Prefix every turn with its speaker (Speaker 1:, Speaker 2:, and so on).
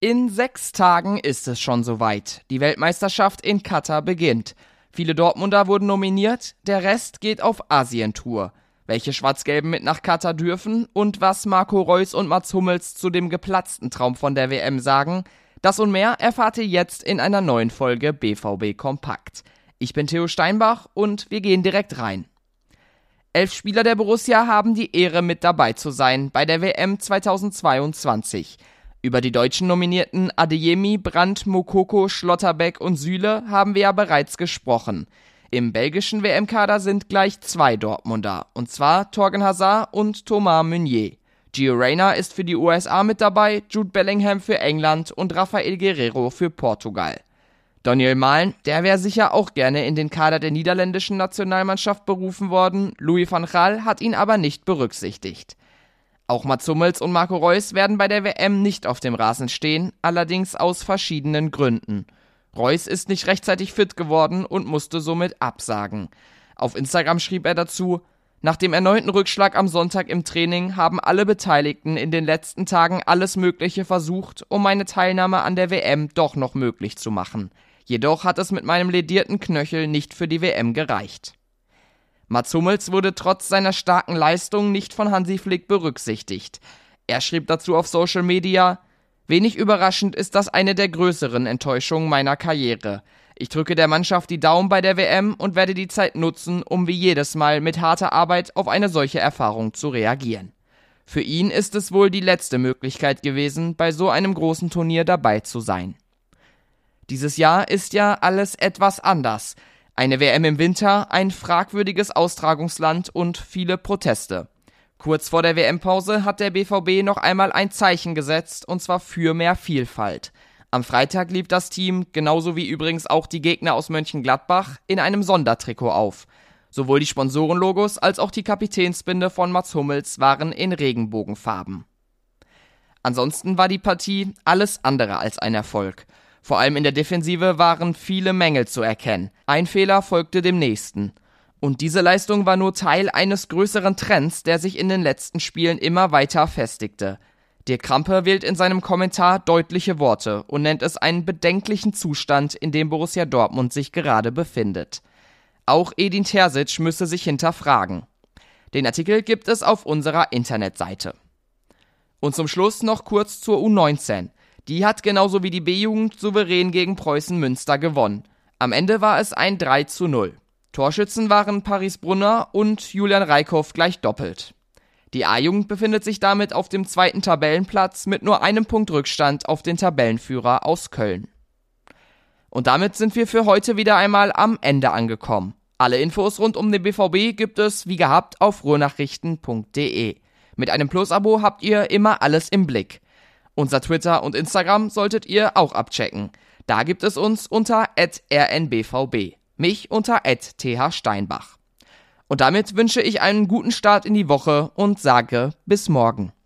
Speaker 1: In sechs Tagen ist es schon soweit. Die Weltmeisterschaft in Katar beginnt. Viele Dortmunder wurden nominiert, der Rest geht auf Asientour. Welche Schwarz-Gelben mit nach Katar dürfen und was Marco Reus und Mats Hummels zu dem geplatzten Traum von der WM sagen, das und mehr erfahrt ihr jetzt in einer neuen Folge BVB Kompakt. Ich bin Theo Steinbach und wir gehen direkt rein. Elf Spieler der Borussia haben die Ehre mit dabei zu sein bei der WM 2022. Über die deutschen Nominierten Adeyemi, Brandt, Mokoko, Schlotterbeck und Süle haben wir ja bereits gesprochen. Im belgischen WM-Kader sind gleich zwei Dortmunder, und zwar Torgen Hazard und Thomas Meunier. Gio Reyna ist für die USA mit dabei, Jude Bellingham für England und Rafael Guerrero für Portugal. Daniel Mahlen, der wäre sicher auch gerne in den Kader der niederländischen Nationalmannschaft berufen worden, Louis van Gaal hat ihn aber nicht berücksichtigt. Auch Mats Hummels und Marco Reus werden bei der WM nicht auf dem Rasen stehen, allerdings aus verschiedenen Gründen. Reus ist nicht rechtzeitig fit geworden und musste somit absagen. Auf Instagram schrieb er dazu, nach dem erneuten Rückschlag am Sonntag im Training haben alle Beteiligten in den letzten Tagen alles Mögliche versucht, um meine Teilnahme an der WM doch noch möglich zu machen. Jedoch hat es mit meinem ledierten Knöchel nicht für die WM gereicht. Mats Hummels wurde trotz seiner starken Leistung nicht von Hansi Flick berücksichtigt. Er schrieb dazu auf Social Media, Wenig überraschend ist das eine der größeren Enttäuschungen meiner Karriere. Ich drücke der Mannschaft die Daumen bei der WM und werde die Zeit nutzen, um wie jedes Mal mit harter Arbeit auf eine solche Erfahrung zu reagieren. Für ihn ist es wohl die letzte Möglichkeit gewesen, bei so einem großen Turnier dabei zu sein. Dieses Jahr ist ja alles etwas anders. Eine WM im Winter, ein fragwürdiges Austragungsland und viele Proteste. Kurz vor der WM-Pause hat der BVB noch einmal ein Zeichen gesetzt, und zwar für mehr Vielfalt. Am Freitag lief das Team, genauso wie übrigens auch die Gegner aus Mönchengladbach, in einem Sondertrikot auf. Sowohl die Sponsorenlogos als auch die Kapitänsbinde von Mats Hummels waren in Regenbogenfarben. Ansonsten war die Partie alles andere als ein Erfolg. Vor allem in der Defensive waren viele Mängel zu erkennen. Ein Fehler folgte dem nächsten. Und diese Leistung war nur Teil eines größeren Trends, der sich in den letzten Spielen immer weiter festigte. Dirk Krampe wählt in seinem Kommentar deutliche Worte und nennt es einen bedenklichen Zustand, in dem Borussia Dortmund sich gerade befindet. Auch Edin Terzic müsse sich hinterfragen. Den Artikel gibt es auf unserer Internetseite. Und zum Schluss noch kurz zur U19. Die hat genauso wie die B-Jugend souverän gegen Preußen Münster gewonnen. Am Ende war es ein 3 zu 0. Torschützen waren Paris Brunner und Julian Reikhoff gleich doppelt. Die A-Jugend befindet sich damit auf dem zweiten Tabellenplatz mit nur einem Punkt Rückstand auf den Tabellenführer aus Köln. Und damit sind wir für heute wieder einmal am Ende angekommen. Alle Infos rund um den BVB gibt es, wie gehabt, auf ruhrnachrichten.de. Mit einem Plus-Abo habt ihr immer alles im Blick. Unser Twitter und Instagram solltet ihr auch abchecken. Da gibt es uns unter rnbvb, mich unter thsteinbach. Und damit wünsche ich einen guten Start in die Woche und sage bis morgen.